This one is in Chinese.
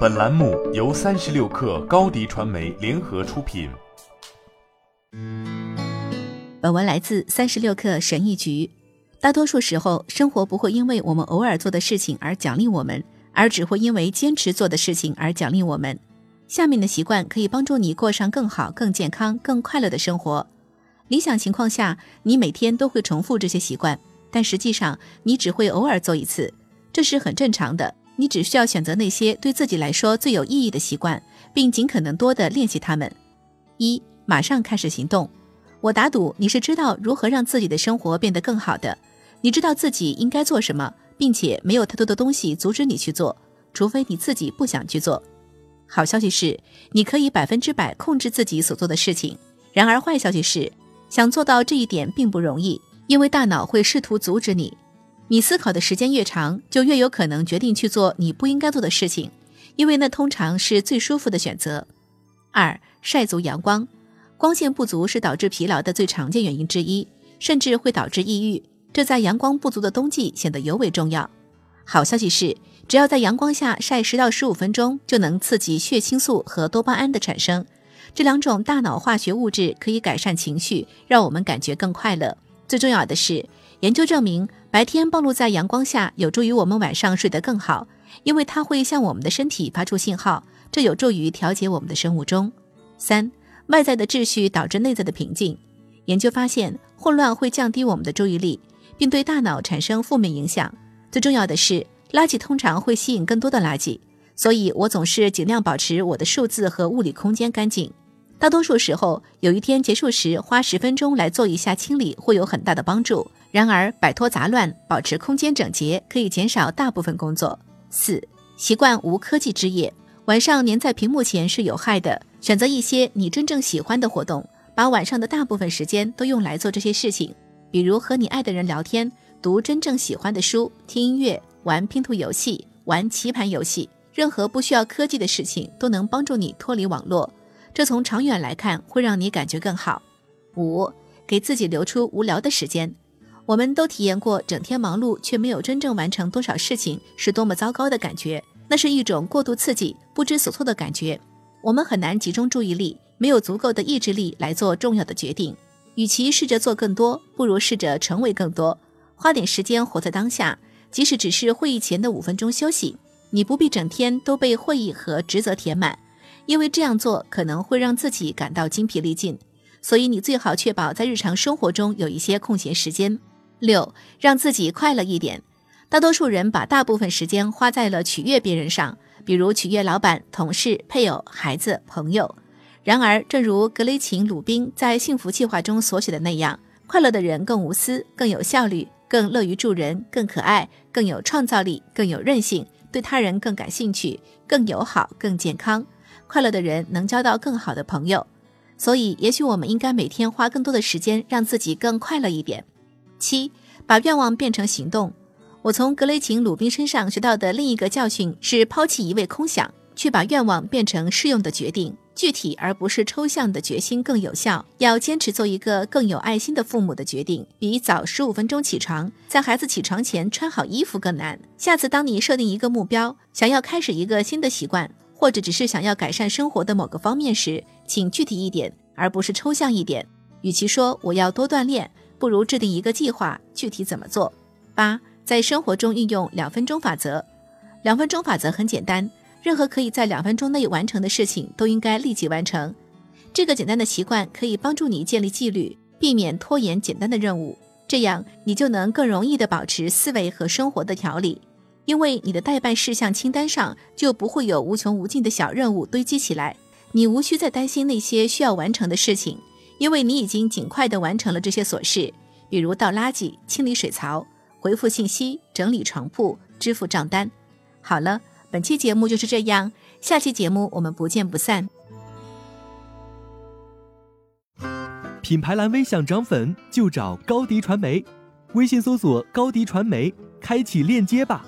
本栏目由三十六克高低传媒联合出品。本文来自三十六克神医局。大多数时候，生活不会因为我们偶尔做的事情而奖励我们，而只会因为坚持做的事情而奖励我们。下面的习惯可以帮助你过上更好、更健康、更快乐的生活。理想情况下，你每天都会重复这些习惯，但实际上你只会偶尔做一次，这是很正常的。你只需要选择那些对自己来说最有意义的习惯，并尽可能多的练习它们。一，马上开始行动。我打赌你是知道如何让自己的生活变得更好的。你知道自己应该做什么，并且没有太多的东西阻止你去做，除非你自己不想去做。好消息是，你可以百分之百控制自己所做的事情。然而，坏消息是，想做到这一点并不容易，因为大脑会试图阻止你。你思考的时间越长，就越有可能决定去做你不应该做的事情，因为那通常是最舒服的选择。二，晒足阳光，光线不足是导致疲劳的最常见原因之一，甚至会导致抑郁。这在阳光不足的冬季显得尤为重要。好消息是，只要在阳光下晒十到十五分钟，就能刺激血清素和多巴胺的产生，这两种大脑化学物质可以改善情绪，让我们感觉更快乐。最重要的是，研究证明。白天暴露在阳光下有助于我们晚上睡得更好，因为它会向我们的身体发出信号，这有助于调节我们的生物钟。三，外在的秩序导致内在的平静。研究发现，混乱会降低我们的注意力，并对大脑产生负面影响。最重要的是，垃圾通常会吸引更多的垃圾，所以我总是尽量保持我的数字和物理空间干净。大多数时候，有一天结束时花十分钟来做一下清理，会有很大的帮助。然而，摆脱杂乱，保持空间整洁，可以减少大部分工作。四、习惯无科技之夜。晚上黏在屏幕前是有害的。选择一些你真正喜欢的活动，把晚上的大部分时间都用来做这些事情，比如和你爱的人聊天、读真正喜欢的书、听音乐、玩拼图游戏、玩棋盘游戏。任何不需要科技的事情都能帮助你脱离网络，这从长远来看会让你感觉更好。五、给自己留出无聊的时间。我们都体验过整天忙碌却没有真正完成多少事情是多么糟糕的感觉，那是一种过度刺激、不知所措的感觉。我们很难集中注意力，没有足够的意志力来做重要的决定。与其试着做更多，不如试着成为更多。花点时间活在当下，即使只是会议前的五分钟休息，你不必整天都被会议和职责填满，因为这样做可能会让自己感到精疲力尽。所以你最好确保在日常生活中有一些空闲时间。六，让自己快乐一点。大多数人把大部分时间花在了取悦别人上，比如取悦老板、同事、配偶、孩子、朋友。然而，正如格雷琴·鲁宾在《幸福计划》中所写的那样，快乐的人更无私、更有效率、更乐于助人、更可爱、更有创造力、更有韧性，对他人更感兴趣、更友好、更健康。快乐的人能交到更好的朋友。所以，也许我们应该每天花更多的时间，让自己更快乐一点。七，把愿望变成行动。我从格雷琴·鲁宾身上学到的另一个教训是：抛弃一味空想，去把愿望变成适用的决定。具体而不是抽象的决心更有效。要坚持做一个更有爱心的父母的决定，比早十五分钟起床，在孩子起床前穿好衣服更难。下次当你设定一个目标，想要开始一个新的习惯，或者只是想要改善生活的某个方面时，请具体一点，而不是抽象一点。与其说我要多锻炼。不如制定一个计划，具体怎么做？八，在生活中运用两分钟法则。两分钟法则很简单，任何可以在两分钟内完成的事情都应该立即完成。这个简单的习惯可以帮助你建立纪律，避免拖延简单的任务，这样你就能更容易地保持思维和生活的条理，因为你的待办事项清单上就不会有无穷无尽的小任务堆积起来，你无需再担心那些需要完成的事情。因为你已经尽快地完成了这些琐事，比如倒垃圾、清理水槽、回复信息、整理床铺、支付账单。好了，本期节目就是这样，下期节目我们不见不散。品牌蓝 V 想涨粉就找高迪传媒，微信搜索高迪传媒，开启链接吧。